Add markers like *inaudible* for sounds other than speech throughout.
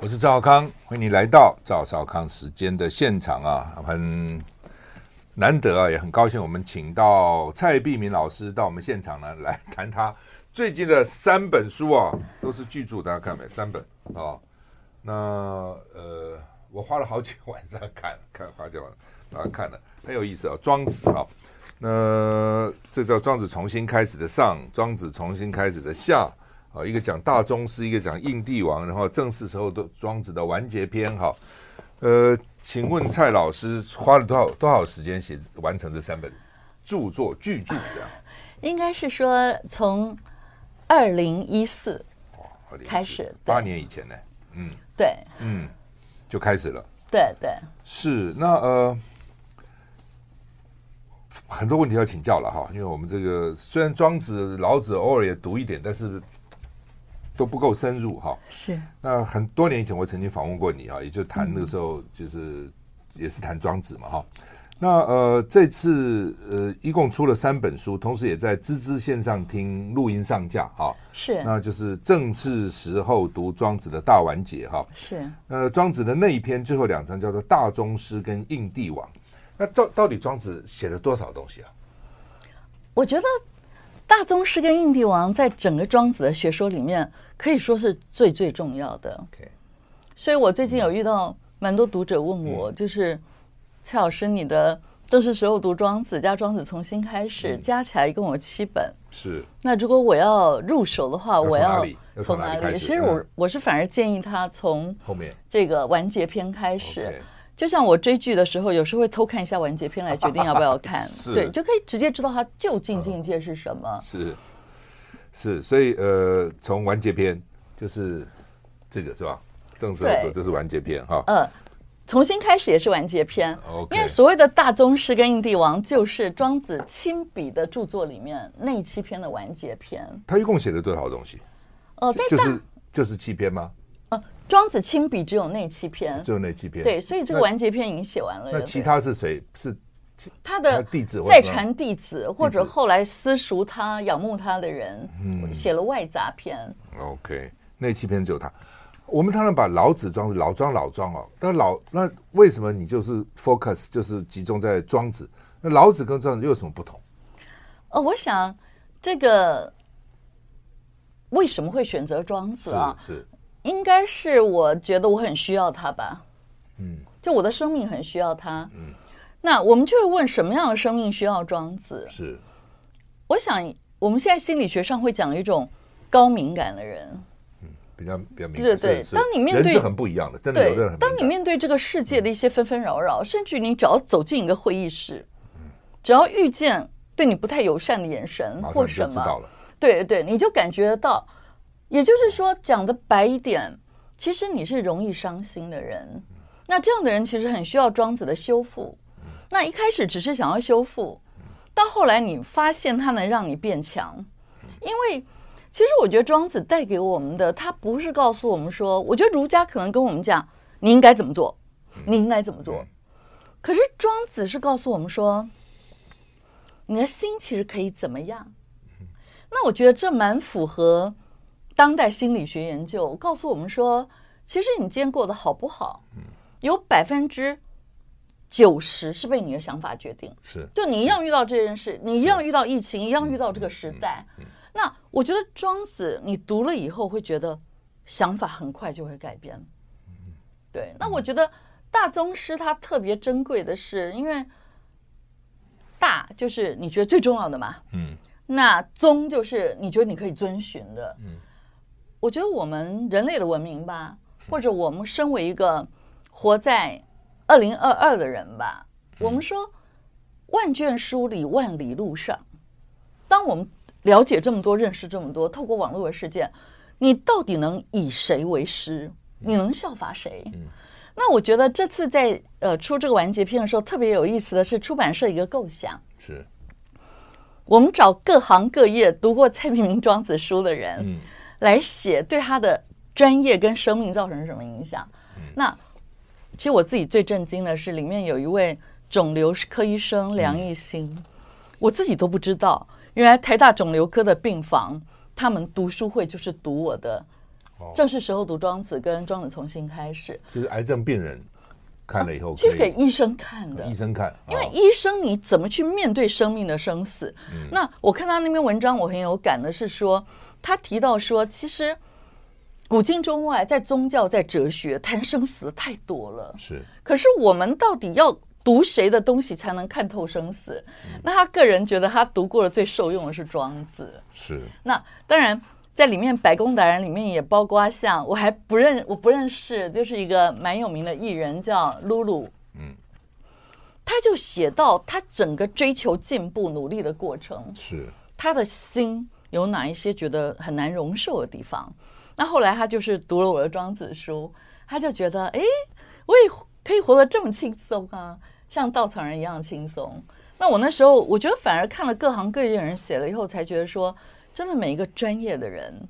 我是赵少康，欢迎你来到赵少康时间的现场啊，很难得啊，也很高兴，我们请到蔡璧明老师到我们现场呢，来谈他最近的三本书啊，都是巨著，大家看没？三本啊，那呃，我花了好几晚上看，看花几晚上看了，很有意思啊，《庄子》啊，那这叫《庄子重新开始的上》，《庄子重新开始的下》。啊，一个讲大宗师，一个讲印帝王，然后正式时候的庄子的完结篇。哈，呃，请问蔡老师花了多少多少时间写完成这三本著作巨著？这样 *laughs* 应该是说从二零一四开始，八年以前呢。嗯，对，嗯，就开始了。对对，是那呃，很多问题要请教了哈，因为我们这个虽然庄子、老子偶尔也读一点，但是。都不够深入哈，是。那很多年以前，我曾经访问过你啊，也就谈那个时候，就是也是谈庄子嘛哈。那呃，这次呃，一共出了三本书，同时也在滋滋线上听录音上架哈。是。那就是正是时候读庄子的大完结哈。是。呃，庄子的那一篇最后两章叫做大宗师跟应帝王。那到到底庄子写了多少东西啊？我觉得。大宗师跟印帝王在整个庄子的学说里面可以说是最最重要的。所以我最近有遇到蛮多读者问我，就是蔡老师，你的正是时候读庄子加庄子从新开始加起来一共有七本。是。那如果我要入手的话，我要从哪里？其实我我是反而建议他从后面这个完结篇开始。就像我追剧的时候，有时候会偷看一下完结篇来决定要不要看，*laughs* 对，就可以直接知道它究竟境界是什么。嗯、是是，所以呃，从完结篇就是这个是吧？正式来说，这是完结篇哈。呃，重新开始也是完结篇。因为所谓的大宗师跟印帝王，就是庄子亲笔的著作里面那七篇的完结篇。他一共写了多少东西？呃，在就是就是七篇吗？庄子亲笔只有那七篇，只有那七篇。对，所以这个完结篇已经写完了。那其他是谁？是他的弟子，再传弟子，或者后来私塾他、仰慕他的人，写了外杂篇。OK，那七篇只有他。我们当然把老子、庄、老庄、老庄哦，但老那为什么你就是 focus 就是集中在庄子？那老子跟庄子又有什么不同？哦，我想这个为什么会选择庄子啊？是。应该是我觉得我很需要他吧，嗯，就我的生命很需要他，嗯，那我们就会问什么样的生命需要庄子？是，我想我们现在心理学上会讲一种高敏感的人，嗯，比较比较敏感，对对对，当你面对是很不一样的，真的有的人，当你面对这个世界的一些纷纷扰扰，甚至你只要走进一个会议室，嗯。只要遇见对你不太友善的眼神或什么，对对，你就感觉到。也就是说，讲的白一点，其实你是容易伤心的人。那这样的人其实很需要庄子的修复。那一开始只是想要修复，到后来你发现他能让你变强。因为其实我觉得庄子带给我们的，他不是告诉我们说，我觉得儒家可能跟我们讲你应该怎么做，你应该怎么做。可是庄子是告诉我们说，你的心其实可以怎么样。那我觉得这蛮符合。当代心理学研究告诉我们说，其实你今天过得好不好，有百分之九十是被你的想法决定。是，就你一样遇到这件事，你一样遇到疫情，一样遇到这个时代。那我觉得庄子，你读了以后会觉得想法很快就会改变。对，那我觉得大宗师他特别珍贵的是，因为大就是你觉得最重要的嘛。嗯。那宗就是你觉得你可以遵循的。嗯。我觉得我们人类的文明吧，或者我们身为一个活在二零二二的人吧，我们说万卷书里万里路上，当我们了解这么多、认识这么多，透过网络的世界，你到底能以谁为师？你能效法谁？那我觉得这次在呃出这个完结篇的时候，特别有意思的是出版社一个构想，是我们找各行各业读过蔡平明庄子书的人。来写对他的专业跟生命造成什么影响？那其实我自己最震惊的是，里面有一位肿瘤科医生梁一新，我自己都不知道，原来台大肿瘤科的病房，他们读书会就是读我的正是时候读庄子，跟庄子从新开始，就是癌症病人看了以后，其实给医生看的，医生看，因为医生你怎么去面对生命的生死？那我看他那篇文章，我很有感的是说，他提到说，其实古今中外，在宗教、在哲学谈生死的太多了，是。可是我们到底要读谁的东西才能看透生死？那他个人觉得，他读过的最受用的是庄子，是。那当然。在里面，白宫达人里面也包括像我还不认我不认识，就是一个蛮有名的艺人叫露露，嗯，他就写到他整个追求进步努力的过程，是他的心有哪一些觉得很难容受的地方。那后来他就是读了我的庄子书，他就觉得，哎，我也可以活得这么轻松啊，像稻草人一样轻松。那我那时候我觉得反而看了各行各业的人写了以后，才觉得说。真的，每一个专业的人，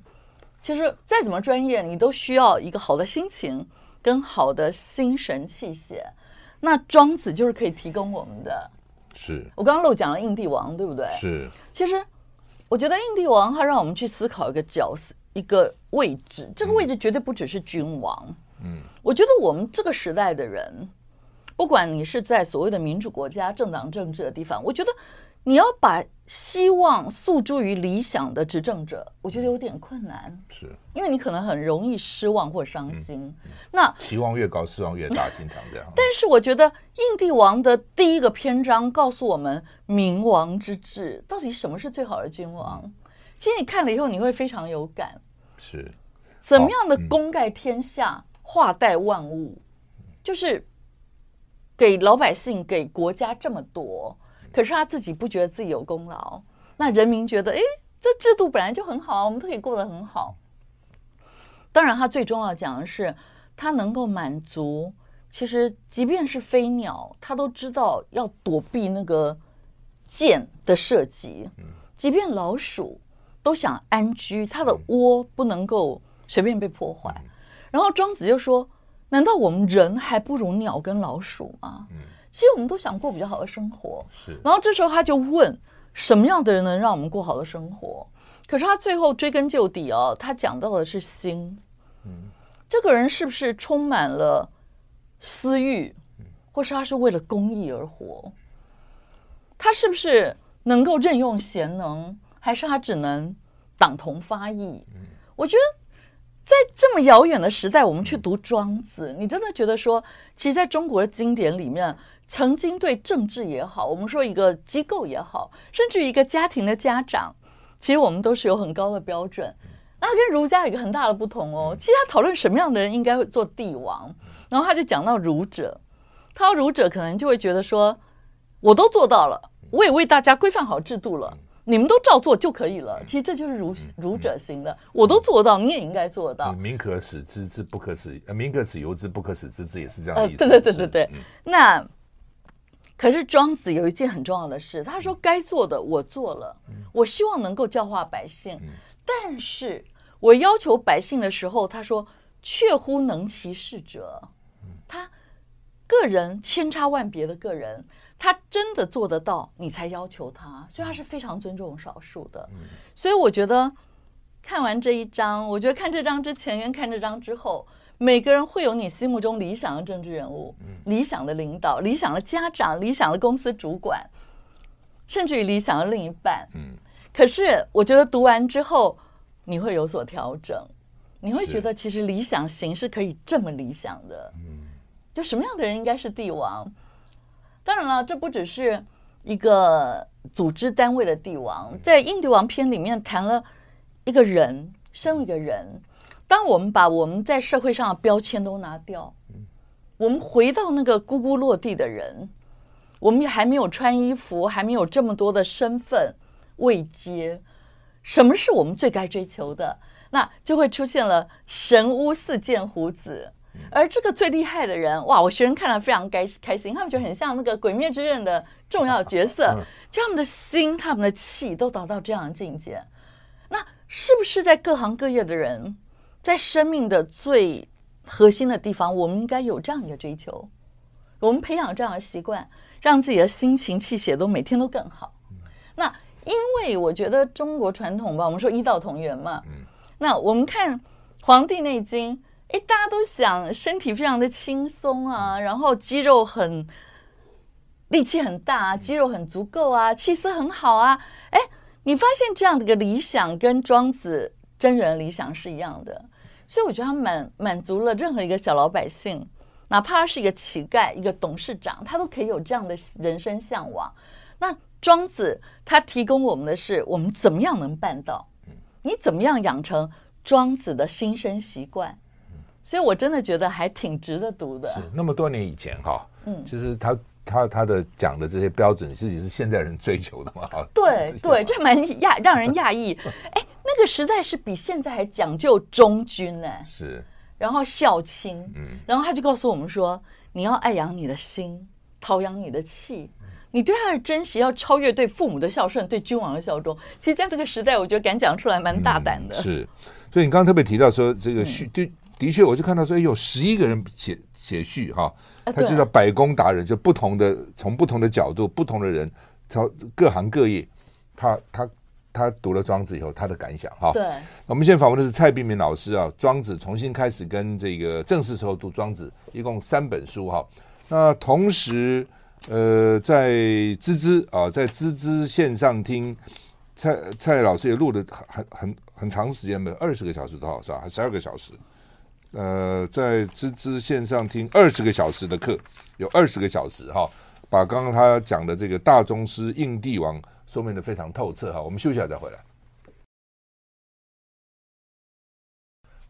其实再怎么专业，你都需要一个好的心情跟好的心神气血。那庄子就是可以提供我们的。是我刚刚漏讲了印帝王，对不对？是。其实我觉得印帝王他让我们去思考一个角色、一个位置。这个位置绝对不只是君王。嗯。我觉得我们这个时代的人，不管你是在所谓的民主国家、政党政治的地方，我觉得。你要把希望诉诸于理想的执政者，我觉得有点困难，是因为你可能很容易失望或伤心。那期望越高，失望越大，经常这样。但是我觉得印帝王的第一个篇章告诉我们，明王之治到底什么是最好的君王？其实你看了以后，你会非常有感。是怎么样的功盖天下，化带万物，就是给老百姓、给国家这么多。可是他自己不觉得自己有功劳，那人民觉得，哎，这制度本来就很好啊，我们都可以过得很好。当然，他最重要讲的是，他能够满足，其实即便是飞鸟，他都知道要躲避那个箭的射击；即便老鼠都想安居，它的窝不能够随便被破坏。然后庄子就说：“难道我们人还不如鸟跟老鼠吗？”其实我们都想过比较好的生活，是。然后这时候他就问，什么样的人能让我们过好的生活？可是他最后追根究底哦，他讲到的是心。嗯，这个人是不是充满了私欲，或是他是为了公益而活？他是不是能够任用贤能，还是他只能党同伐异？我觉得在这么遥远的时代，我们去读庄子，你真的觉得说，其实在中国的经典里面。曾经对政治也好，我们说一个机构也好，甚至一个家庭的家长，其实我们都是有很高的标准。那跟儒家有一个很大的不同哦。其实他讨论什么样的人应该会做帝王，然后他就讲到儒者，他说儒者可能就会觉得说，我都做到了，我也为大家规范好制度了，你们都照做就可以了。其实这就是儒儒者型的，我都做到，你也应该做到。民可使知之不可使，呃，民可使由之不可使知之，也是这样的意思。对对对对对，那。可是庄子有一件很重要的事，他说：“该做的我做了，我希望能够教化百姓。但是我要求百姓的时候，他说：‘确乎能其事者。’他个人千差万别的个人，他真的做得到，你才要求他。所以他是非常尊重少数的。所以我觉得看完这一章，我觉得看这章之前跟看这章之后。”每个人会有你心目中理想的政治人物、理想的领导、理想的家长、理想的公司主管，甚至于理想的另一半。嗯，可是我觉得读完之后，你会有所调整，你会觉得其实理想型是可以这么理想的。嗯，就什么样的人应该是帝王？当然了，这不只是一个组织单位的帝王，在印帝王篇里面谈了一个人，生一个人。当我们把我们在社会上的标签都拿掉，我们回到那个咕咕落地的人，我们也还没有穿衣服，还没有这么多的身份位阶，什么是我们最该追求的？那就会出现了神巫四剑胡子，而这个最厉害的人，哇！我学生看了非常开开心，他们觉得很像那个《鬼灭之刃》的重要角色，就他们的心、他们的气都达到这样的境界。那是不是在各行各业的人？在生命的最核心的地方，我们应该有这样一个追求，我们培养这样的习惯，让自己的心情气血都每天都更好。那因为我觉得中国传统吧，我们说医道同源嘛。那我们看黄帝内经》，哎，大家都想身体非常的轻松啊，然后肌肉很力气很大啊，肌肉很足够啊，气色很好啊。哎，你发现这样的一个理想跟庄子真人理想是一样的，所以我觉得他满满足了任何一个小老百姓。哪怕他是一个乞丐、一个董事长，他都可以有这样的人生向往。那庄子他提供我们的是，我们怎么样能办到？你怎么样养成庄子的心生习惯？所以我真的觉得还挺值得读的。是那么多年以前哈，嗯，其实他他他的讲的这些标准，自己是现在人追求的嘛？对 *laughs* 对，这蛮讶让人讶异。哎，那个时代是比现在还讲究忠君呢。是。然后孝亲，嗯，然后他就告诉我们说，你要爱养你的心，陶养你的气，你对他的珍惜要超越对父母的孝顺，对君王的效忠。其实，在这个时代，我觉得敢讲出来蛮大胆的。是，所以你刚刚特别提到说，这个序，的的确，我就看到说，有十一个人写写序哈，他就叫百工达人，就不同的从不同的角度，不同的人，从各行各业，他他。他读了庄子以后，他的感想哈。对，我们现在访问的是蔡碧明老师啊。庄子重新开始跟这个正式时候读庄子，一共三本书哈。那同时，呃，在芝芝啊，在芝芝线上听蔡蔡老师也录了很很很长时间的二十个小时多少是吧？还十二个小时？呃，在芝芝线上听二十个小时的课，有二十个小时哈，把刚刚他讲的这个大宗师应帝王。说明的非常透彻哈，我们休息一下再回来。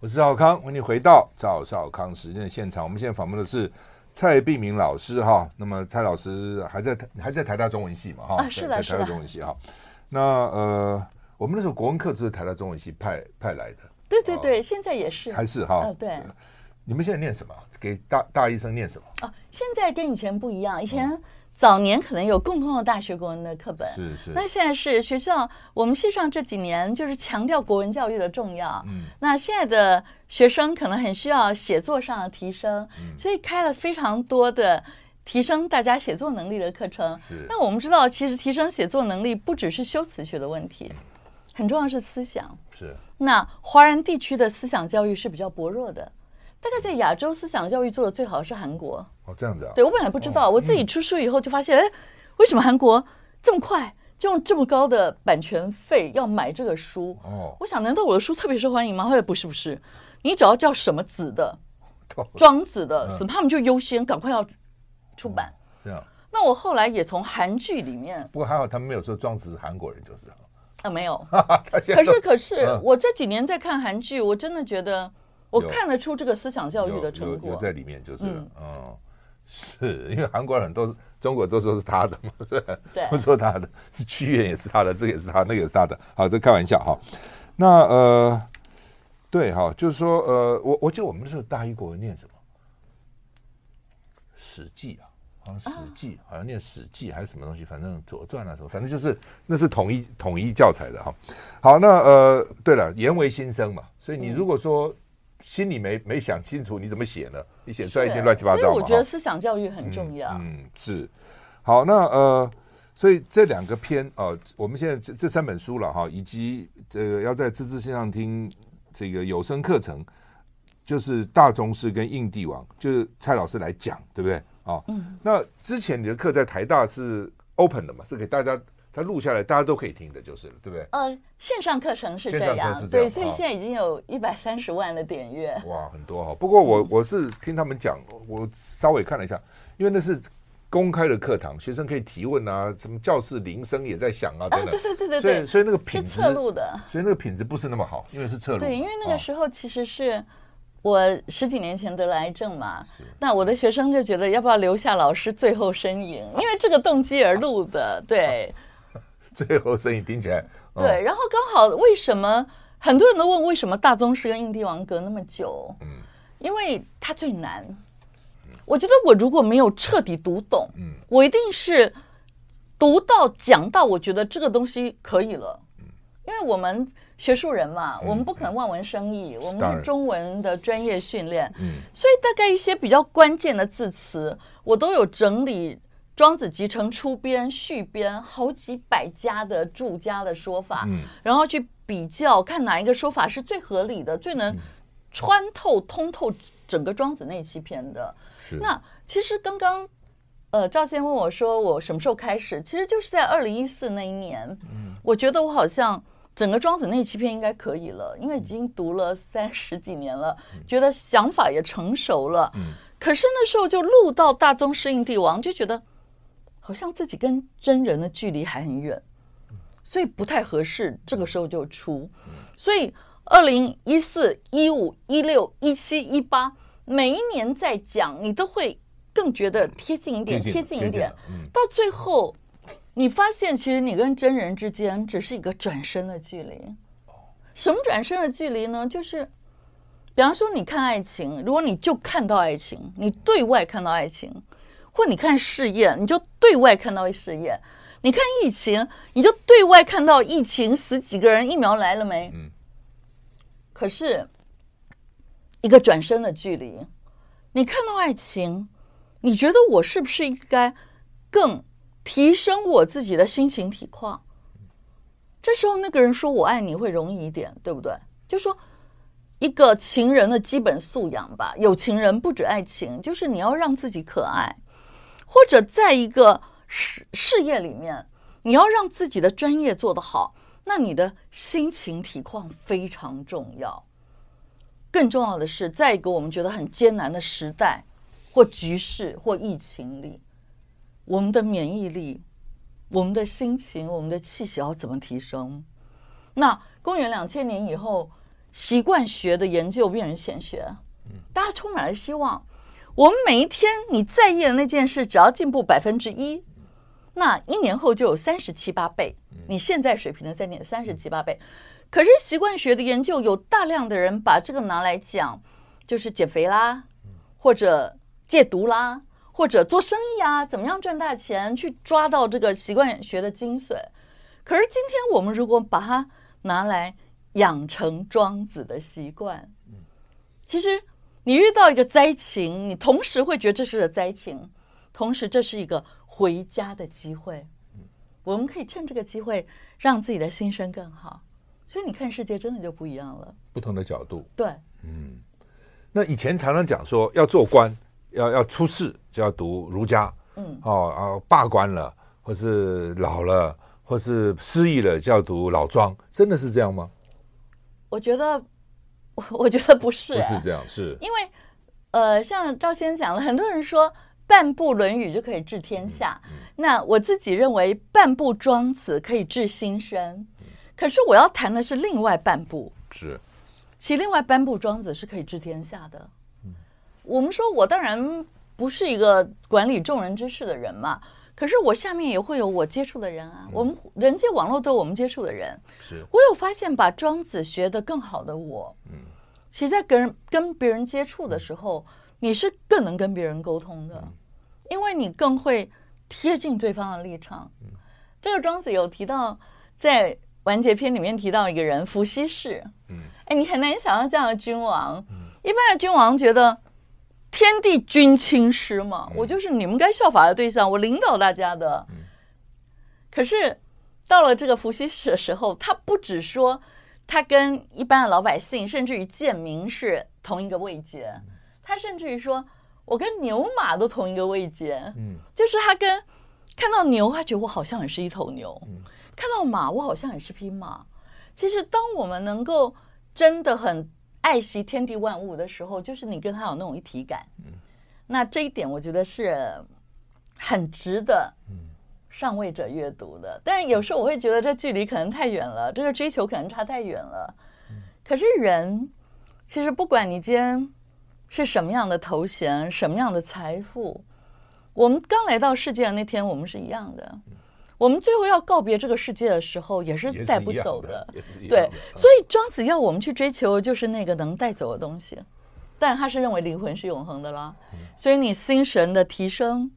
我是赵康，欢迎你回到赵少康时间的现场。我们现在访问的是蔡碧明老师哈。那么蔡老师还在还在台大中文系嘛哈？啊，是的，在台大中文系哈。那呃，我们那时候国文课就是台大中文系派派来的。对对对，现在也是还是哈？对。你们现在念什么？给大大医生念什么？啊，现在跟以前不一样，以前。早年可能有共同的大学国文的课本，是是。那现在是学校，我们系上这几年就是强调国文教育的重要。嗯。那现在的学生可能很需要写作上的提升，嗯，所以开了非常多的提升大家写作能力的课程。是。那我们知道，其实提升写作能力不只是修辞学的问题，很重要是思想。是。那华人地区的思想教育是比较薄弱的。大概在亚洲思想教育做的最好的是韩国哦，这样子啊？对，我本来不知道，我自己出书以后就发现，哎，为什么韩国这么快就用这么高的版权费要买这个书？哦，我想难道我的书特别受欢迎吗？后来不是不是，你只要叫什么子的，*laughs* 庄子的，怎么他们就优先赶快要出版？这样。那我后来也从韩剧里面，不过还好他们没有说庄子是韩国人，就是啊，没有。可是可是，我这几年在看韩剧，我真的觉得。我看得出这个思想教育的成果有，在里面，就是嗯，嗯，是因为韩国人都中国都说是他的嘛，*laughs* 是吧？对，都说他的，屈原也是他的，这个也是他，那个也是他的。好，这开玩笑哈。那呃，对哈，就是说呃，我我记得我们那时候大一国文念什么《史记》啊，好像《史记》好像念《史记》还是什么东西，反正《左传》啊什么，反正就是那是统一统一教材的哈。好，那呃，对了，言为心声嘛，所以你如果说。嗯心里没没想清楚，你怎么写呢？你写出来一定乱七八糟。所以我觉得思想教育很重要。嗯，嗯，是。好，那呃，所以这两个篇啊、呃，我们现在这这三本书了哈，以及这个要在自治线上听这个有声课程，就是大宗师跟印帝王，就是蔡老师来讲，对不对？啊、哦，嗯。那之前你的课在台大是 open 的嘛？是给大家。他录下来，大家都可以听的，就是了，对不对？呃，线上课程是这样，这样对，所以现在已经有一百三十万的点阅，哇，很多哈。不过我我是听他们讲，我稍微看了一下，因为那是公开的课堂，学生可以提问啊，什么教室铃声也在响啊，等等。对对对对对。所以所以那个品质是侧录的，所以那个品质不是那么好，因为是侧录。对，因为那个时候其实是我十几年前得了癌症嘛，那我的学生就觉得要不要留下老师最后身影，因为这个动机而录的，对。*laughs* 最后声音听起来，对，然后刚好为什么很多人都问为什么大宗师跟印帝王隔那么久？嗯，因为它最难。我觉得我如果没有彻底读懂，嗯，我一定是读到讲到，我觉得这个东西可以了。嗯，因为我们学术人嘛，我们不可能望文生义，我们是中文的专业训练，嗯，所以大概一些比较关键的字词，我都有整理。庄子集成出编、续编好几百家的注家的说法，嗯，然后去比较看哪一个说法是最合理的、最能穿透、通透整个庄子内七篇的。是。那其实刚刚，呃，赵先问我说，我什么时候开始？其实就是在二零一四那一年。嗯。我觉得我好像整个庄子内七篇应该可以了，因为已经读了三十几年了，嗯、觉得想法也成熟了。嗯。可是那时候就录到大宗适应帝王，就觉得好像自己跟真人的距离还很远，所以不太合适。这个时候就出，所以二零一四、一五、一六、一七、一八，每一年在讲，你都会更觉得贴近一点，贴近一点。到最后，你发现其实你跟真人之间只是一个转身的距离。什么转身的距离呢？就是。比方说，你看爱情，如果你就看到爱情，你对外看到爱情，或你看事业，你就对外看到事业；你看疫情，你就对外看到疫情死几个人，疫苗来了没？嗯。可是，一个转身的距离，你看到爱情，你觉得我是不是应该更提升我自己的心情体况？这时候，那个人说我爱你会容易一点，对不对？就说。一个情人的基本素养吧，有情人不止爱情，就是你要让自己可爱，或者在一个事事业里面，你要让自己的专业做得好，那你的心情体况非常重要。更重要的是，在一个我们觉得很艰难的时代或局势或疫情里，我们的免疫力、我们的心情、我们的气息要怎么提升？那公元两千年以后。习惯学的研究变成显学，大家充满了希望。我们每一天你在意的那件事，只要进步百分之一，那一年后就有三十七八倍。你现在水平的三点三十七八倍。可是习惯学的研究有大量的人把这个拿来讲，就是减肥啦，或者戒毒啦，或者做生意啊，怎么样赚大钱，去抓到这个习惯学的精髓。可是今天我们如果把它拿来，养成庄子的习惯。其实你遇到一个灾情，你同时会觉得这是个灾情，同时这是一个回家的机会。我们可以趁这个机会让自己的心声更好。所以你看世界真的就不一样了，不同的角度。对，嗯。那以前常常讲说，要做官，要要出仕，就要读儒家。嗯。哦，罢官了，或是老了，或是失意了，就要读老庄。真的是这样吗？我觉得，我我觉得不是，不是这样，是因为，呃，像赵先生讲了，很多人说半部《论语》就可以治天下，嗯嗯、那我自己认为半部《庄子》可以治心声，嗯、可是我要谈的是另外半部，是，其另外半部《庄子》是可以治天下的。嗯、我们说，我当然不是一个管理众人之事的人嘛。可是我下面也会有我接触的人啊，我们人际网络都有我们接触的人。是，我有发现，把庄子学得更好的我，嗯，其实在跟人跟别人接触的时候，你是更能跟别人沟通的，因为你更会贴近对方的立场。这个庄子有提到，在完结篇里面提到一个人伏羲氏，嗯，哎，你很难想象这样的君王，一般的君王觉得。天地君亲师嘛，我就是你们该效法的对象，我领导大家的。可是到了这个伏羲氏的时候，他不只说他跟一般的老百姓，甚至于贱民是同一个位阶，他甚至于说我跟牛马都同一个位阶。嗯，就是他跟看到牛，他觉得我好像也是一头牛；看到马，我好像也是匹马。其实，当我们能够真的很。爱惜天地万物的时候，就是你跟他有那种一体感。嗯，那这一点我觉得是很值得上位者阅读的。但是有时候我会觉得这距离可能太远了，这个追求可能差太远了。可是人其实不管你今天是什么样的头衔，什么样的财富，我们刚来到世界的那天，我们是一样的。我们最后要告别这个世界的时候，也是带不走的。对，所以庄子要我们去追求，就是那个能带走的东西。但他是认为灵魂是永恒的啦。所以你心神的提升，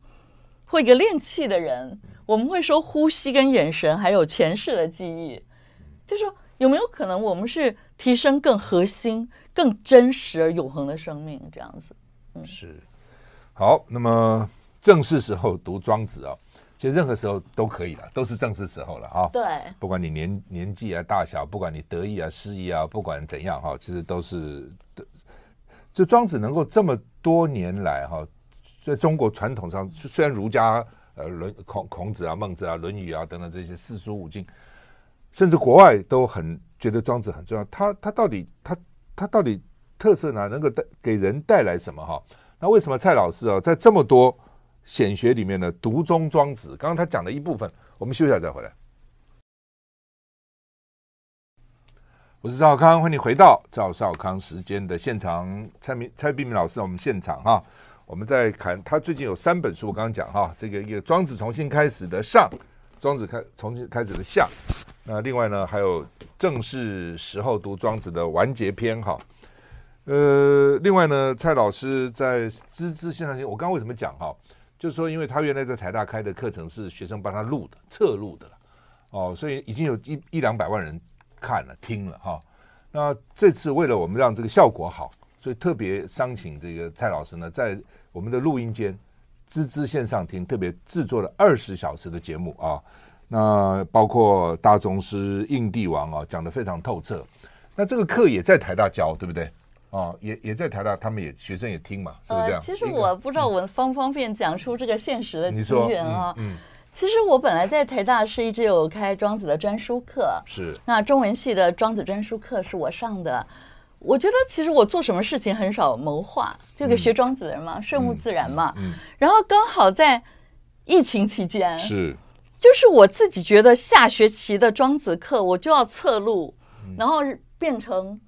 或一个练气的人，我们会说呼吸跟眼神，还有前世的记忆，就说有没有可能我们是提升更核心、更真实而永恒的生命这样子？嗯，是。好，那么正是时候读庄子啊。其实任何时候都可以了，都是正是时候了啊！对，不管你年年纪啊大小，不管你得意啊失意啊，不管怎样哈，其实都是这庄子能够这么多年来哈，在中国传统上，虽然儒家呃论孔孔子啊、孟子啊、论语啊等等这些四书五经，甚至国外都很觉得庄子很重要。他他到底他他到底特色呢？能够带给人带来什么哈？那为什么蔡老师啊，在这么多显学里面的，独中庄子？刚刚他讲了一部分，我们休息一下再回来。我是赵康，欢迎回到赵少康时间的现场。蔡明蔡碧明老师，我们现场哈，我们在看他最近有三本书，我刚刚讲哈，这个一个庄子重新开始的上，庄子开重新开始的下，那另外呢，还有正是时候读庄子的完结篇哈。呃，另外呢，蔡老师在孜孜线上听，我刚刚为什么讲哈，就是说，因为他原来在台大开的课程是学生帮他录的侧录的了，哦，所以已经有一一两百万人。看了听了哈，那这次为了我们让这个效果好，所以特别商请这个蔡老师呢，在我们的录音间孜孜线上听，特别制作了二十小时的节目啊。那包括大宗师、印帝王啊，讲的非常透彻。那这个课也在台大教，对不对？啊，也也在台大，他们也学生也听嘛，是不是这样？呃、其实我不知道我方不方便讲出这个现实的机缘啊。嗯。嗯其实我本来在台大是一直有开庄子的专书课，是那中文系的庄子专书课是我上的。我觉得其实我做什么事情很少谋划，这个学庄子的人嘛，顺物自然嘛。嗯，然后刚好在疫情期间，是就是我自己觉得下学期的庄子课我就要侧录，然后变成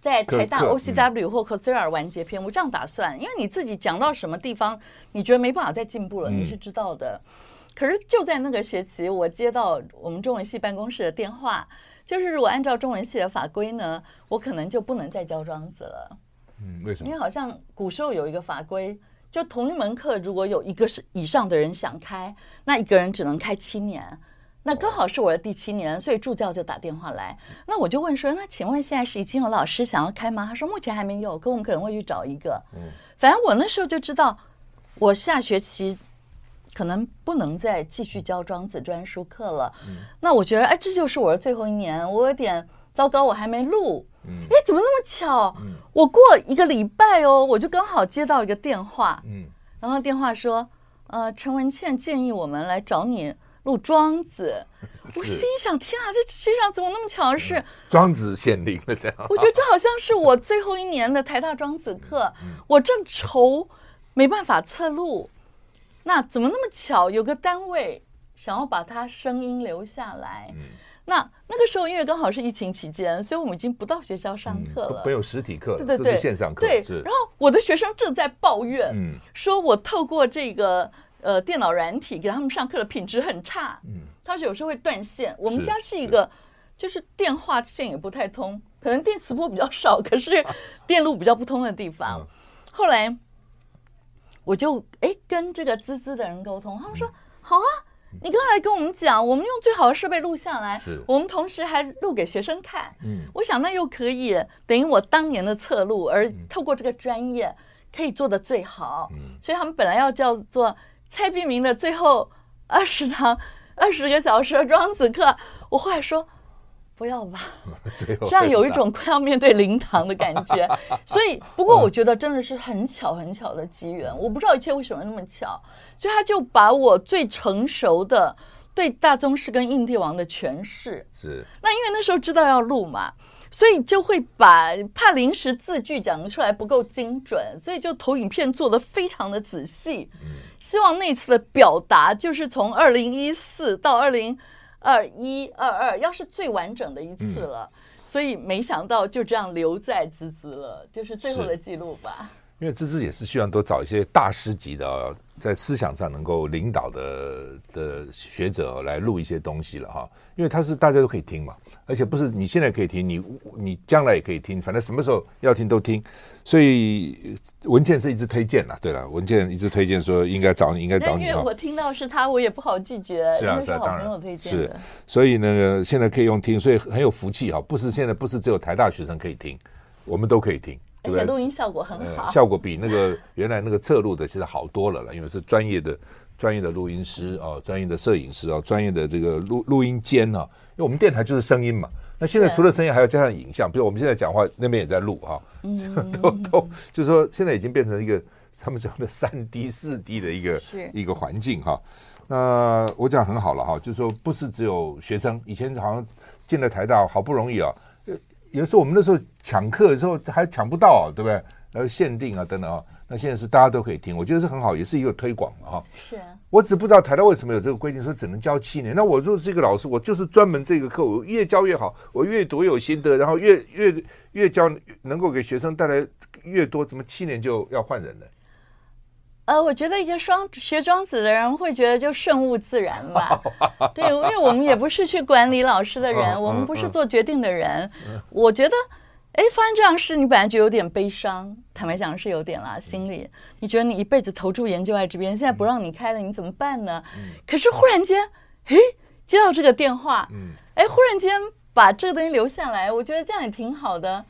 在台大 OCW 或 Coursera 完结篇。我这样打算，因为你自己讲到什么地方，你觉得没办法再进步了，你是知道的。可是就在那个学期，我接到我们中文系办公室的电话，就是如果按照中文系的法规呢，我可能就不能再教庄子了。嗯，为什么？因为好像古时候有一个法规，就同一门课如果有一个是以上的人想开，那一个人只能开七年。那刚好是我的第七年，所以助教就打电话来，那我就问说：“那请问现在是已经有老师想要开吗？”他说：“目前还没有，可我们可能会去找一个。”嗯，反正我那时候就知道，我下学期。可能不能再继续教庄子专书课了。嗯，那我觉得，哎，这就是我的最后一年，我有点糟糕，我还没录。嗯，哎，怎么那么巧？嗯，我过一个礼拜哦，我就刚好接到一个电话。嗯，然后电话说，呃，陈文倩建议我们来找你录庄子。*laughs* 我心想，天啊，这世界上怎么那么巧的事？庄子显灵了，这样。我觉得这好像是我最后一年的台大庄子课，我正愁没办法测录。那怎么那么巧？有个单位想要把他声音留下来。嗯，那那个时候因为刚好是疫情期间，所以我们已经不到学校上课了，没有实体课，对对对，线上课。对，然后我的学生正在抱怨，嗯，说我透过这个呃电脑软体给他们上课的品质很差，嗯，他说有时候会断线。我们家是一个，就是电话线也不太通，可能电磁波比较少，*laughs* 可是电路比较不通的地方。后来。我就哎跟这个滋滋的人沟通，他们说、嗯、好啊，你刚才来跟我们讲，我们用最好的设备录下来，我们同时还录给学生看。嗯，我想那又可以等于我当年的侧录，而透过这个专业可以做的最好。嗯，所以他们本来要叫做蔡璧名的最后二十堂 *laughs* 二十个小时的庄子课，我后来说。不要吧，*laughs* 这样有一种快要面对灵堂的感觉。*laughs* 所以，不过我觉得真的是很巧很巧的机缘。我不知道一切为什么那么巧，所以他就把我最成熟的对大宗师跟印帝王的诠释是。那因为那时候知道要录嘛，所以就会把怕临时字句讲出来不够精准，所以就投影片做的非常的仔细。希望那次的表达就是从二零一四到二零。二一二二，要是最完整的一次了，嗯、所以没想到就这样留在滋滋了，就是最后的记录吧。因为滋滋也是希望多找一些大师级的，在思想上能够领导的的学者来录一些东西了哈，因为他是大家都可以听嘛。而且不是你现在可以听，你你将来也可以听，反正什么时候要听都听。所以文件是一直推荐了，对了，文件一直推荐说应该找你，应该找你。因为我听到是他，我也不好拒绝。是啊，是啊，当然。是，所以呢，现在可以用听，所以很有福气哈。不是现在不是只有台大学生可以听，我们都可以听，对不对？而且录音效果很好，效果比那个原来那个侧录的其实好多了了，因为是专业的专业的录音师啊，专业的摄影师啊，专业的这个录录音间啊。因为我们电台就是声音嘛，那现在除了声音，还要加上影像，比如我们现在讲话，那边也在录 *laughs* 哈，都都就是说，现在已经变成一个他们讲的三 D、四 D 的一个一个环境哈。那我讲很好了哈，就是说不是只有学生，以前好像进了台大好不容易啊，有时候我们那时候抢课的时候还抢不到，对不对？然后限定啊等等啊。那现在是大家都可以听，我觉得是很好，也是一个推广哈。是啊，我只不知道台大为什么有这个规定，说只能教七年。那我如果是一个老师，我就是专门这个课，我越教越好，我越读越有心得，然后越越越教能够给学生带来越多，怎么七年就要换人呢？呃，我觉得一个双学庄子的人会觉得就顺物自然吧。*laughs* 对，因为我们也不是去管理老师的人，*laughs* 我们不是做决定的人。我觉得。哎，发生这样事，你本来就有点悲伤。坦白讲是有点啦，心里你觉得你一辈子投注研究在这边，现在不让你开了，你怎么办呢？可是忽然间，哎，接到这个电话，嗯哎，忽然间把这个东西留下来，我觉得这样也挺好的。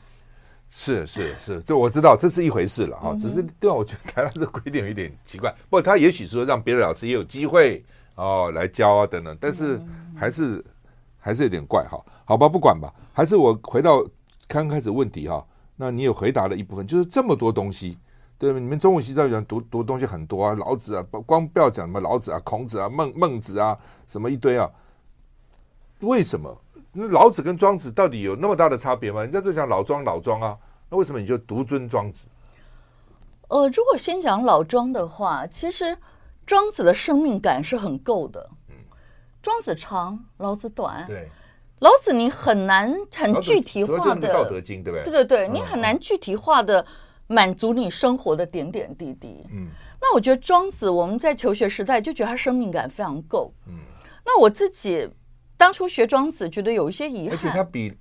是是是，这我知道这是一回事了哈。只是对我觉得台湾这个规定有点奇怪。不过他也许说让别的老师也有机会哦来教啊等等，但是还是还是有点怪哈。好吧，不管吧，还是我回到。刚开始问题哈，那你有回答了一部分，就是这么多东西，对吧？你们中文系教育讲读读东西很多啊，老子啊，光不要讲什么老子啊、孔子啊、孟孟子啊，什么一堆啊，为什么？那老子跟庄子到底有那么大的差别吗？人家都讲老庄老庄啊，那为什么你就独尊庄子？呃，如果先讲老庄的话，其实庄子的生命感是很够的。嗯，庄子长，老子短。对。老子，你很难很具体化的《道德经》，对不对？对对对，你很难具体化的满足你生活的点点滴滴。嗯，那我觉得庄子，我们在求学时代就觉得他生命感非常够。嗯，那我自己当初学庄子，觉得有一些遗憾。而且他比，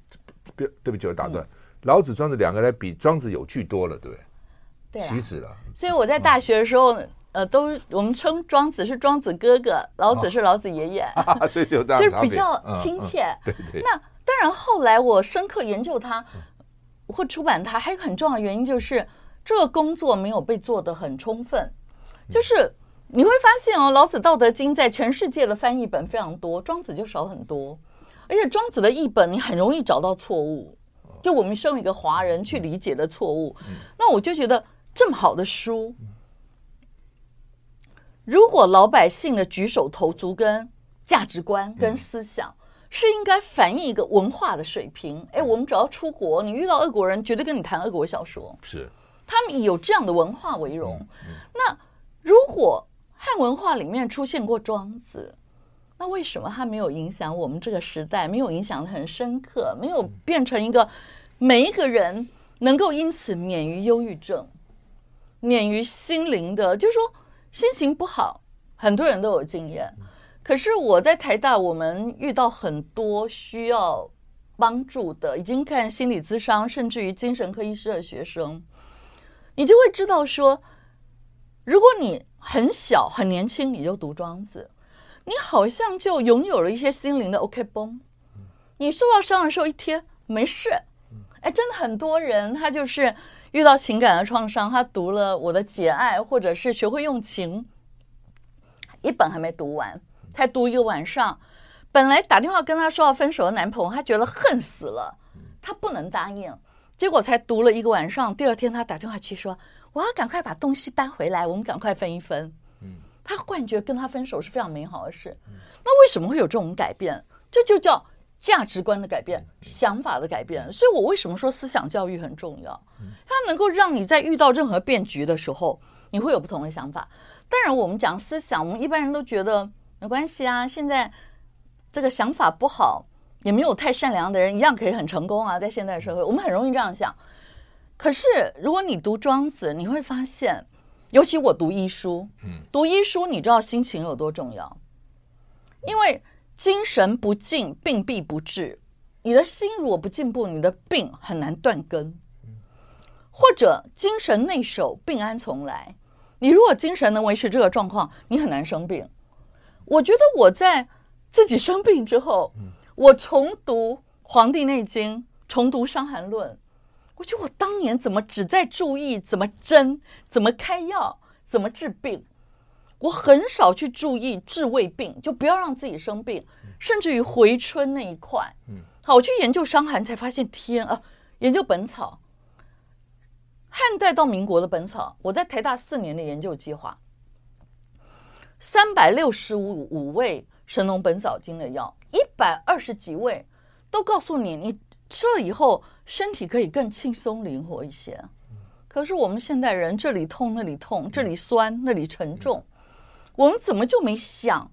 对不起，我打断，老子、庄子两个人比庄子有趣多了，对不对？对，其实了。所以我在大学的时候。呃，都我们称庄子是庄子哥哥，老子是老子爷爷，*laughs* 哦、所以就这样就是比较亲切。嗯嗯、对对。那当然，后来我深刻研究他，或出版他，还有很重要的原因就是这个工作没有被做得很充分。就是你会发现哦，老子《道德经》在全世界的翻译本非常多，庄子就少很多。而且庄子的译本你很容易找到错误，就我们身为一个华人去理解的错误。那我就觉得这么好的书。如果老百姓的举手投足跟价值观跟思想是应该反映一个文化的水平，哎，我们只要出国，你遇到俄国人，绝对跟你谈俄国小说，是。他们以有这样的文化为荣。那如果汉文化里面出现过庄子，那为什么他没有影响我们这个时代，没有影响的很深刻，没有变成一个每一个人能够因此免于忧郁症，免于心灵的，就是说。心情不好，很多人都有经验。可是我在台大，我们遇到很多需要帮助的，已经看心理咨商，甚至于精神科医师的学生，你就会知道说，如果你很小很年轻，你就读庄子，你好像就拥有了一些心灵的 OK 绷。你受到伤的时候一贴没事，哎，真的很多人他就是。遇到情感的创伤，他读了我的《节爱》，或者是学会用情，一本还没读完，才读一个晚上。本来打电话跟他说要分手的男朋友，他觉得恨死了，他不能答应。结果才读了一个晚上，第二天他打电话去说：“我要赶快把东西搬回来，我们赶快分一分。”他幻觉跟他分手是非常美好的事。那为什么会有这种改变？这就叫价值观的改变，想法的改变。所以我为什么说思想教育很重要？它能够让你在遇到任何变局的时候，你会有不同的想法。当然，我们讲思想，我们一般人都觉得没关系啊。现在这个想法不好，也没有太善良的人，一样可以很成功啊。在现代社会，我们很容易这样想。可是，如果你读庄子，你会发现，尤其我读医书，读医书，你知道心情有多重要？因为精神不进，病必不治。你的心如果不进步，你的病很难断根。或者精神内守，病安从来。你如果精神能维持这个状况，你很难生病。我觉得我在自己生病之后，我重读《黄帝内经》，重读《伤寒论》，我觉得我当年怎么只在注意怎么针、怎么开药、怎么治病，我很少去注意治胃病，就不要让自己生病，甚至于回春那一块。嗯。好，我去研究伤寒，才发现天啊，研究本草，汉代到民国的本草，我在台大四年的研究计划，三百六十五五味《神农本草经》的药，一百二十几味都告诉你，你吃了以后身体可以更轻松灵活一些。可是我们现代人这里痛那里痛，这里酸那里沉重，我们怎么就没想？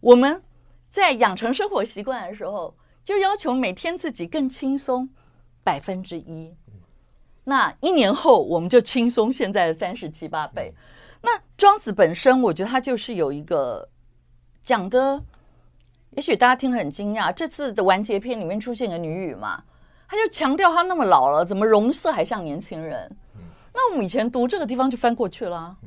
我们在养成生活习惯的时候，就要求每天自己更轻松百分之一。那一年后，我们就轻松现在的三十七八倍。那庄子本身，我觉得他就是有一个讲的，也许大家听了很惊讶。这次的完结篇里面出现个女语嘛，他就强调他那么老了，怎么容色还像年轻人？那我们以前读这个地方就翻过去了。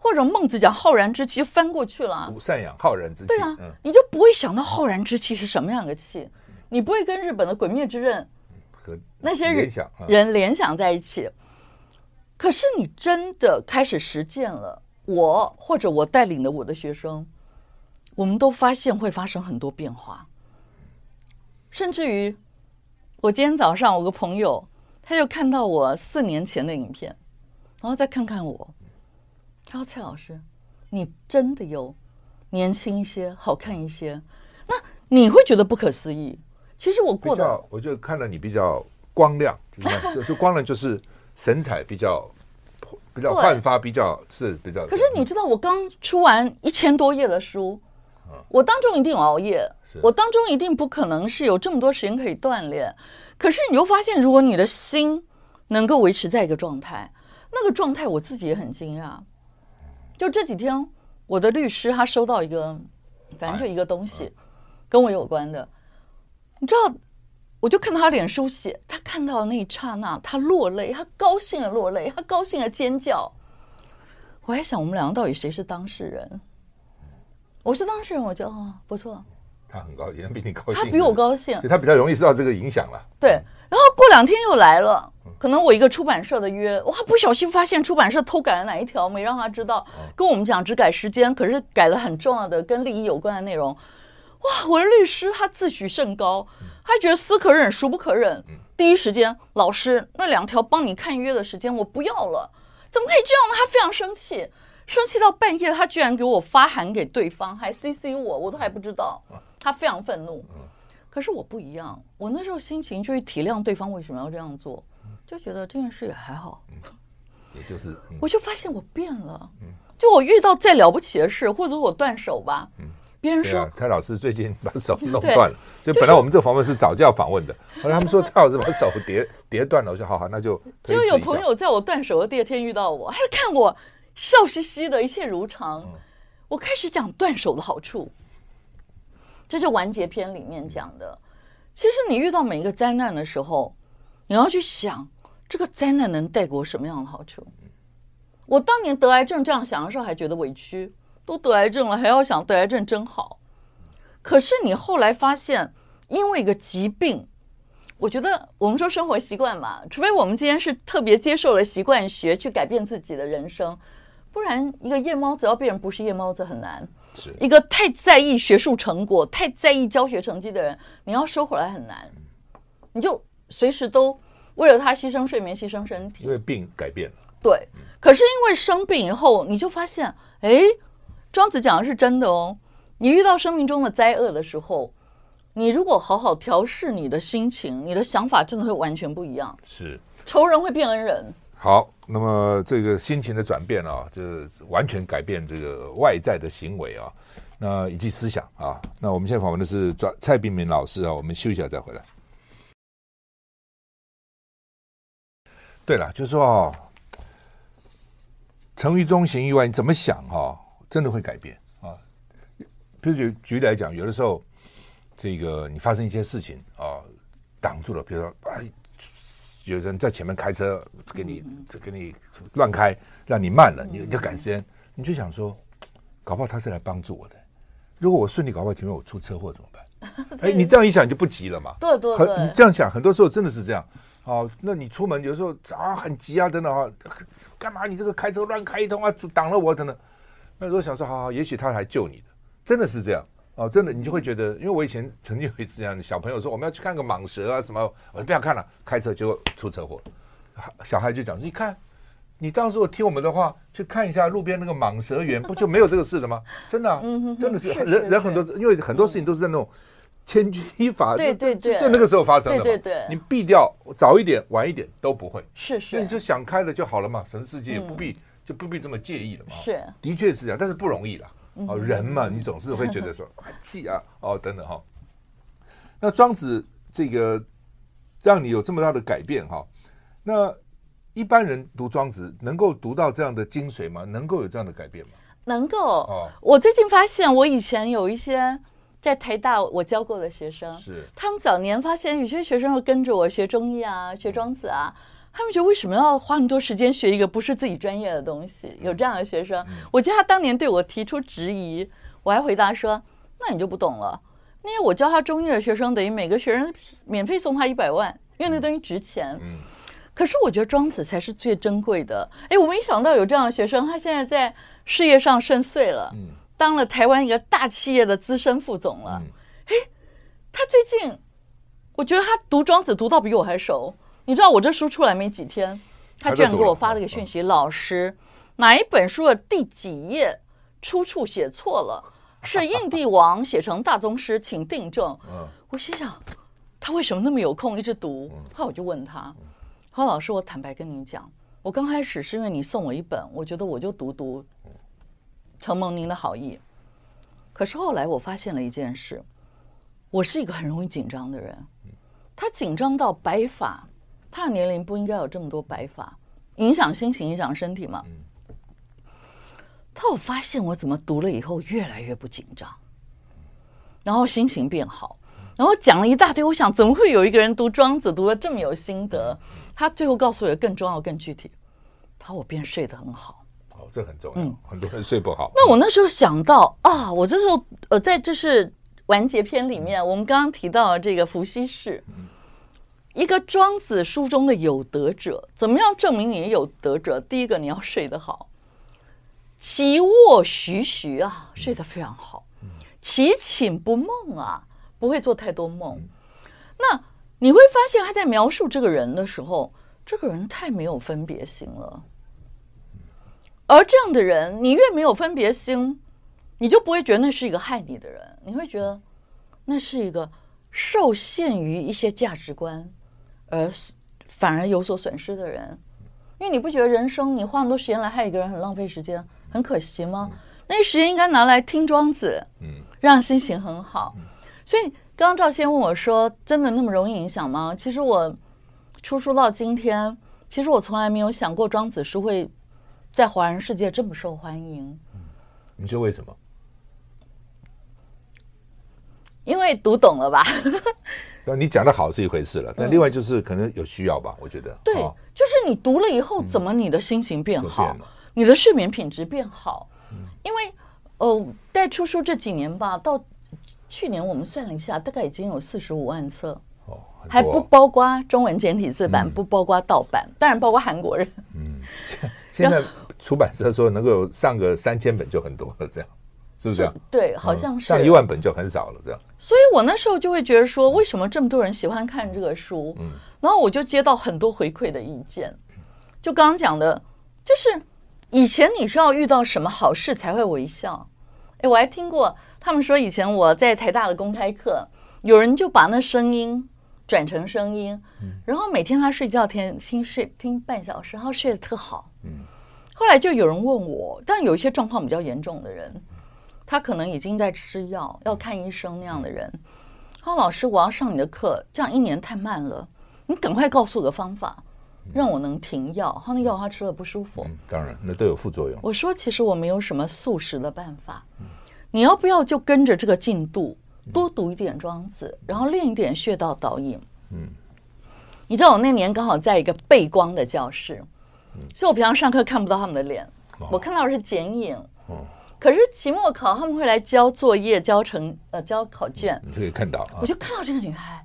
或者孟子讲浩然之气翻过去了，古善养浩然之气。对啊，你就不会想到浩然之气是什么样的气，你不会跟日本的鬼灭之刃和那些人人联想在一起。可是你真的开始实践了，我或者我带领的我的学生，我们都发现会发生很多变化。甚至于，我今天早上我个朋友，他就看到我四年前的影片，然后再看看我。他说：“蔡老师，你真的有年轻一些，好看一些。那你会觉得不可思议。其实我过的，我就看到你比较光亮，就就光亮就是神采比较比较焕发，比较是比较。可是你知道，我刚出完一千多页的书，我当中一定有熬夜，我当中一定不可能是有这么多时间可以锻炼。可是你又发现，如果你的心能够维持在一个状态，那个状态我自己也很惊讶。”就这几天，我的律师他收到一个，反正就一个东西，跟我有关的。你知道，我就看到他脸书写，他看到的那一刹那，他落泪，他高兴的落泪，他高兴的尖叫。我还想，我们两个到底谁是当事人？我是当事人，我觉得哦，不错。他很高兴，他比你高兴，他比我高兴，所以他比较容易受到这个影响了。对，然后过两天又来了。可能我一个出版社的约，哇，不小心发现出版社偷改了哪一条，没让他知道，跟我们讲只改时间，可是改了很重要的跟利益有关的内容。哇，我的律师他自诩甚高，他觉得思可忍孰不可忍，第一时间，老师那两条帮你看约的时间我不要了，怎么可以这样呢？他非常生气，生气到半夜，他居然给我发函给对方，还 CC 我，我都还不知道，他非常愤怒。可是我不一样，我那时候心情就是体谅对方为什么要这样做。就觉得这件事也还好，也就是，我就发现我变了。就我遇到再了不起的事，或者我断手吧，别人说蔡老师最近把手弄 *laughs* 断了，所以本来我们这个访问是早就要访问的，后来他们说蔡老师把手叠 *laughs* 叠断了，我说好好，那就。就有朋友在我断手的第二天遇到我，还是看我笑嘻嘻的，一切如常。我开始讲断手的好处，这是完结篇里面讲的。其实你遇到每一个灾难的时候，你要去想。这个灾难能带给我什么样的好处？我当年得癌症这样想的时候，还觉得委屈。都得癌症了，还要想得癌症真好。可是你后来发现，因为一个疾病，我觉得我们说生活习惯嘛，除非我们今天是特别接受了习惯学去改变自己的人生，不然一个夜猫子要变成不是夜猫子很难。是一个太在意学术成果、太在意教学成绩的人，你要收回来很难。你就随时都。为了他牺牲睡眠，牺牲身体，因为病改变了。对，可是因为生病以后，你就发现，哎，庄子讲的是真的哦。你遇到生命中的灾厄的时候，你如果好好调试你的心情，你的想法真的会完全不一样。是，仇人会变恩人。好，那么这个心情的转变啊，就完全改变这个外在的行为啊，那以及思想啊。那我们现在访问的是蔡炳明老师啊，我们休息一下再回来。对了，就是说啊，成于中，行于外，你怎么想哈、真的会改变啊。比如举举例来讲，有的时候，这个你发生一些事情啊，挡住了，比如说啊，有人在前面开车给你，给你乱开，让你慢了，你你就赶时间，你就想说，搞不好他是来帮助我的。如果我顺利，搞不好前面我出车祸怎么办？*laughs* 哎，你这样一想，你就不急了嘛。对对对，你这样想，很多时候真的是这样。哦，那你出门有时候啊很急啊等等啊，干嘛你这个开车乱开一通啊，挡了我等等。那如果想说好好，也许他还救你的，真的是这样哦，真的，你就会觉得，因为我以前曾经有一次这样，小朋友说我们要去看个蟒蛇啊什么，我说不要看了，开车就出车祸。小孩就讲，你看，你当时如果听我们的话，去看一下路边那个蟒蛇园，不就没有这个事了吗？真的、啊，真的是人人很多，因为很多事情都是在那种千钧一发，对对对，在那个时候发生的嘛。对对对，你避掉早一点晚一点都不会，是是，那你就想开了就好了嘛，什么世界也不必就不必这么介意了嘛。是，的确是这样，但是不容易了。哦，人嘛，你总是会觉得说 *laughs* 气啊，哦等等哈。那庄子这个让你有这么大的改变哈，那。一般人读庄子能够读到这样的精髓吗？能够有这样的改变吗？能够。哦，我最近发现，我以前有一些在台大我教过的学生，是他们早年发现有些学生会跟着我学中医啊，学庄子啊，他们觉得为什么要花那么多时间学一个不是自己专业的东西？有这样的学生，我记得他当年对我提出质疑，我还回答说：“那你就不懂了，因为我教他中医的学生，等于每个学生免费送他一百万，因为那东西值钱。”嗯。可是我觉得庄子才是最珍贵的。哎，我没想到有这样的学生，他现在在事业上甚遂了，当了台湾一个大企业的资深副总了。哎，他最近，我觉得他读庄子读到比我还熟。你知道我这书出来没几天，他居然给我发了个讯息：“老师，哪一本书的第几页出处写错了？*laughs* 是印帝王写成大宗师，请订正。”我心想，他为什么那么有空一直读？后来我就问他。说老师，我坦白跟你讲，我刚开始是因为你送我一本，我觉得我就读读，承蒙您的好意。可是后来我发现了一件事，我是一个很容易紧张的人。他紧张到白发，他的年龄不应该有这么多白发，影响心情，影响身体吗？他我发现我怎么读了以后越来越不紧张，然后心情变好。然后讲了一大堆，我想怎么会有一个人读庄子读得这么有心得？他最后告诉我更重要、更具体，他我便睡得很好。哦，这很重要。嗯，很多人睡不好。那我那时候想到啊，我这时候呃，在这是完结篇里面，我们刚刚提到的这个伏羲氏，一个庄子书中的有德者，怎么样证明你有德者？第一个，你要睡得好，其卧徐徐啊，睡得非常好，其寝不梦啊。不会做太多梦，那你会发现他在描述这个人的时候，这个人太没有分别心了。而这样的人，你越没有分别心，你就不会觉得那是一个害你的人，你会觉得那是一个受限于一些价值观而反而有所损失的人。因为你不觉得人生你花那么多时间来害一个人很浪费时间，很可惜吗？那些时间应该拿来听庄子，嗯让心情很好。所以刚刚赵先问我说：“真的那么容易影响吗？”其实我出书到今天，其实我从来没有想过庄子是会在华人世界这么受欢迎。你说为什么？因为读懂了吧？*laughs* 那你讲的好是一回事了，但另外就是可能有需要吧，我觉得。对，就是你读了以后，怎么你的心情变好，你的睡眠品质变好？因为呃，带出书这几年吧，到。去年我们算了一下，大概已经有四十五万册，哦，还不包括中文简体字版，嗯、不包括盗版，当然包括韩国人。嗯，*laughs* 现在出版社说能够上个三千本就很多了，这样是不是这样？对，好像是上一万本就很少了，这样。所以我那时候就会觉得说，为什么这么多人喜欢看这个书？嗯，然后我就接到很多回馈的意见，就刚刚讲的，就是以前你是要遇到什么好事才会微笑。哎，我还听过。他们说以前我在台大的公开课，有人就把那声音转成声音，然后每天他睡觉听听睡听半小时，然后睡得特好。后来就有人问我，但有一些状况比较严重的人，他可能已经在吃药，要看医生那样的人，他说：“老师，我要上你的课，这样一年太慢了，你赶快告诉我个方法，让我能停药。他那药他吃了不舒服。”当然，那都有副作用。我说：“其实我没有什么速食的办法。”你要不要就跟着这个进度多读一点庄子，然后练一点穴道导引？嗯，你知道我那年刚好在一个背光的教室，所以我平常上课看不到他们的脸，我看到的是剪影。哦，可是期末考他们会来交作业、交成呃交考卷，你就可以看到。我就看到这个女孩，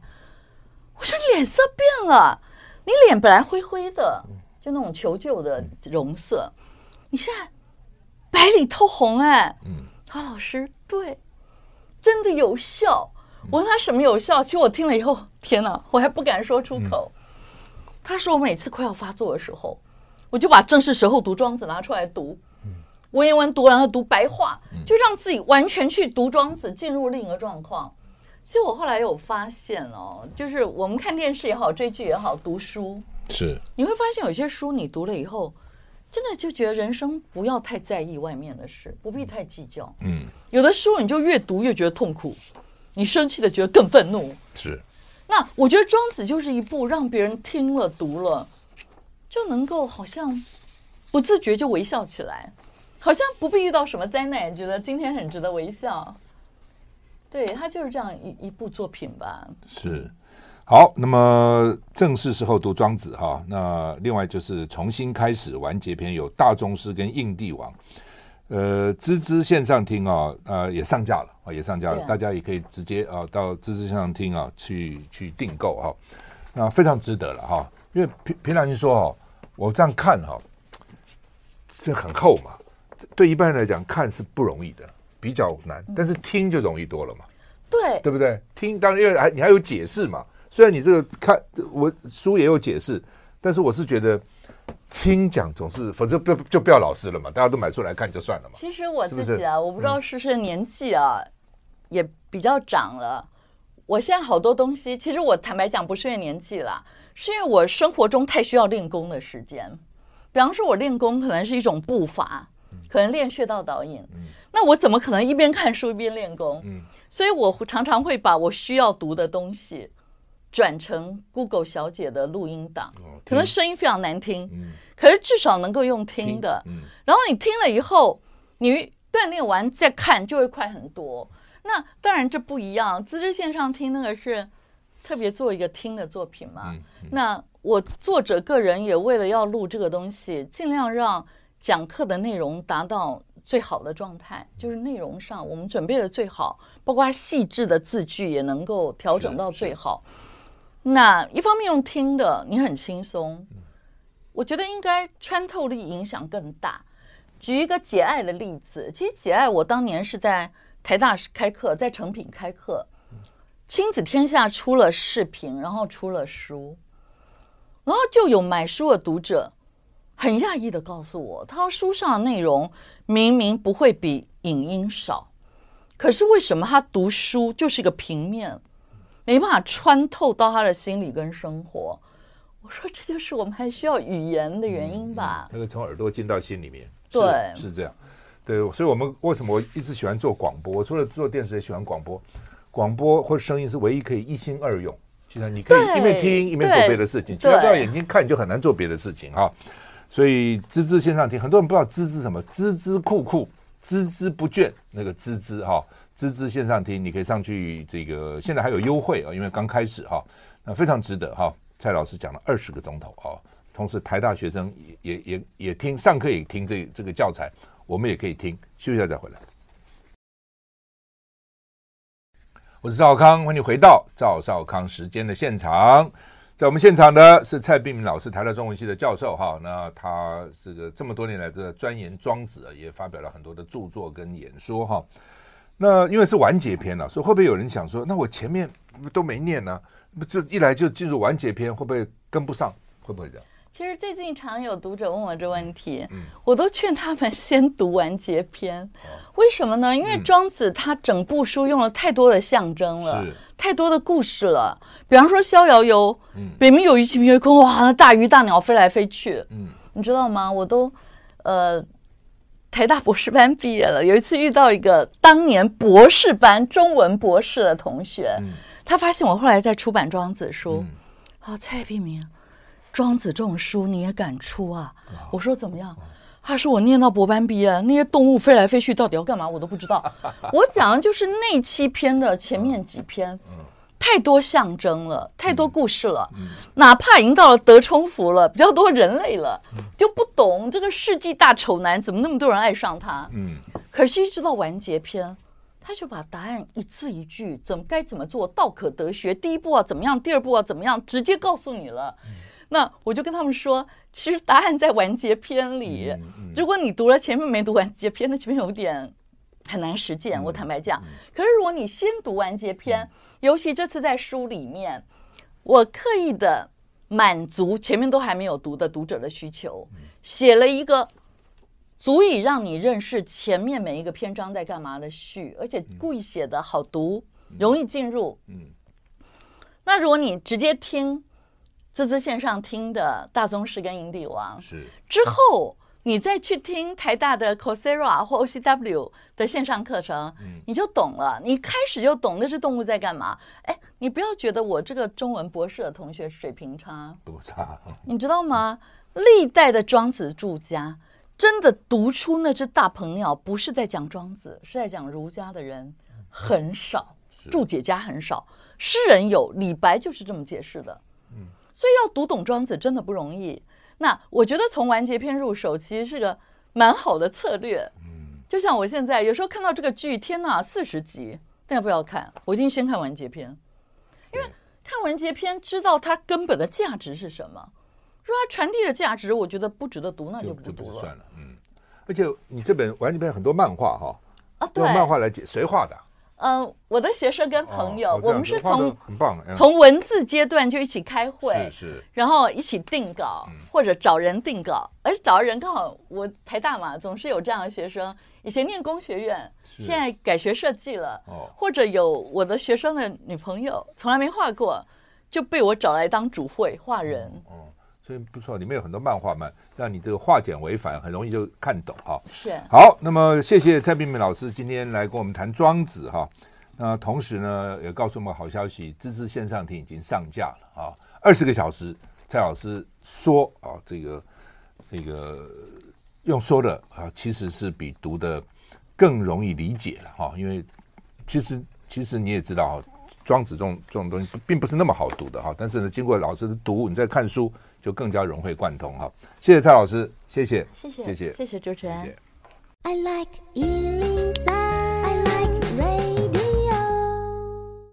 我说你脸色变了，你脸本来灰灰的，就那种求救的容色，你现在白里透红哎。嗯。好，老师，对，真的有效。我问他什么有效？其实我听了以后，天哪，我还不敢说出口。他说我每次快要发作的时候，我就把正式时候读庄子拿出来读，文言文读完了读白话，就让自己完全去读庄子，进入另一个状况。其实我后来有发现哦，就是我们看电视也好，追剧也好，读书是你会发现有些书你读了以后，真的就觉得人生不要太在意外面的事，不必太计较。嗯，有的书你就越读越觉得痛苦，你生气的觉得更愤怒。是，那我觉得庄子就是一部让别人听了读了就能够好像不自觉就微笑起来，好像不必遇到什么灾难，觉得今天很值得微笑。对，他就是这样一一部作品吧。是，好，那么正式时候读庄子哈。那另外就是重新开始完结篇，有大宗师跟印帝王。呃，芝芝线上听啊，呃，也上架了啊，也上架了，大家也可以直接啊到芝芝线上听啊去去订购哈。那非常值得了哈，因为平平常心说哈，我这样看哈，这很厚嘛，对一般人来讲看是不容易的。比较难，但是听就容易多了嘛，对对不对？听当然因为还你还有解释嘛，虽然你这个看我书也有解释，但是我是觉得听讲总是，否则不就不要老师了嘛，大家都买书来看就算了嘛。其实我自己啊，我不知道是不是年纪啊也比较长了，我现在好多东西，其实我坦白讲不是因为年纪啦，是因为我生活中太需要练功的时间，比方说我练功可能是一种步伐。可能练穴道导引，那我怎么可能一边看书一边练功？所以我常常会把我需要读的东西转成 Google 小姐的录音档，可能声音非常难听，可是至少能够用听的。然后你听了以后，你锻炼完再看就会快很多。那当然这不一样，资质线上听那个是特别做一个听的作品嘛。那我作者个人也为了要录这个东西，尽量让。讲课的内容达到最好的状态，就是内容上我们准备的最好，包括细致的字句也能够调整到最好。那一方面用听的，你很轻松，我觉得应该穿透力影响更大。举一个解爱的例子，其实解爱我当年是在台大开课，在诚品开课，亲子天下出了视频，然后出了书，然后就有买书的读者。很讶异的告诉我，他书上的内容明明不会比影音少，可是为什么他读书就是一个平面，没办法穿透到他的心理跟生活？我说这就是我们还需要语言的原因吧？那个从耳朵进到心里面，对，是这样，对，所以我们为什么我一直喜欢做广播？我除了做电视也喜欢广播，广播或者声音是唯一可以一心二用，就像你可以一边听一边做别的事情，其他都要眼睛看，你就很难做别的事情哈。所以滋滋线上听，很多人不知道滋滋什么，孜孜酷酷，孜孜不倦，那个滋滋哈，滋滋线上听，你可以上去这个，现在还有优惠啊，因为刚开始哈，那非常值得哈。蔡老师讲了二十个钟头啊，同时台大学生也也也也听，上课也听这这个教材，我们也可以听，休息一下再回来。我是赵少康，欢迎回到赵少康时间的现场。在我们现场的是蔡碧明老师，台大中文系的教授哈。那他这个这么多年来的钻研庄子，也发表了很多的著作跟演说哈。那因为是完结篇了，所以会不会有人想说，那我前面都没念呢？不就一来就进入完结篇，会不会跟不上？会不会这样？其实最近常有读者问我这问题，嗯，我都劝他们 *laughs* 先读完结篇。为什么呢？因为庄子他整部书用了太多的象征了，太多的故事了。比方说《逍遥游》，北冥有鱼，其名为鲲。哇，那大鱼大鸟飞来飞去，嗯，你知道吗？我都呃台大博士班毕业了，有一次遇到一个当年博士班中文博士的同学，他发现我后来在出版庄子书，哦，蔡璧名。庄子这种书你也敢出啊？我说怎么样？他说我念到博班毕业，那些动物飞来飞去到底要干嘛？我都不知道。*laughs* 我讲的就是那七篇的前面几篇，太多象征了，太多故事了。哪怕已经到了德充符了，比较多人类了，就不懂这个世纪大丑男怎么那么多人爱上他。嗯，可是一直到完结篇，他就把答案一字一句，怎么该怎么做，道可得学。第一步啊怎么样，第二步啊怎么样，直接告诉你了。那我就跟他们说，其实答案在完结篇里。如果你读了前面没读完结篇，那前面有点很难实践。我坦白讲，可是如果你先读完结篇，尤其这次在书里面，我刻意的满足前面都还没有读的读者的需求，写了一个足以让你认识前面每一个篇章在干嘛的序，而且故意写的好读，容易进入。那如果你直接听。滋滋线上听的大宗师跟营地王是之后，你再去听台大的 Coursera 或 OCW 的线上课程，你就懂了。你开始就懂那只动物在干嘛。哎，你不要觉得我这个中文博士的同学水平差，不差，你知道吗？历代的庄子注家真的读出那只大鹏鸟，不是在讲庄子，是在讲儒家的人很少，注解家很少，诗人有，李白就是这么解释的。所以要读懂庄子真的不容易。那我觉得从完结篇入手其实是个蛮好的策略。嗯，就像我现在有时候看到这个剧，天哪，四十集，大家不要看？我一定先看完结篇，因为看完结篇知道它根本的价值是什么。如果它传递的价值，我觉得不值得读，那就不读了。算了。嗯，而且你这本完结篇很多漫画哈，啊，对，用漫画来解，谁画的？嗯，我的学生跟朋友，我们是从从文字阶段就一起开会，是，然后一起定稿，或者找人定稿。而找人刚好我台大嘛，总是有这样的学生，以前念工学院，现在改学设计了，哦。或者有我的学生的女朋友从来没画过，就被我找来当主会画人。哦，所以不错，里面有很多漫画嘛，让你这个化简为繁，很容易就看懂哈。是。好，那么谢谢蔡璧名老师今天来跟我们谈庄子哈。那同时呢，也告诉我们好消息，滋滋线上听已经上架了啊，二十个小时，蔡老师说啊，这个这个用说的啊，其实是比读的更容易理解了哈，因为其实其实你也知道，庄子这种这种东西并不是那么好读的哈，但是呢，经过老师的读，你再看书就更加融会贯通哈。谢谢蔡老师，谢谢，谢谢，谢谢，谢谢主持人。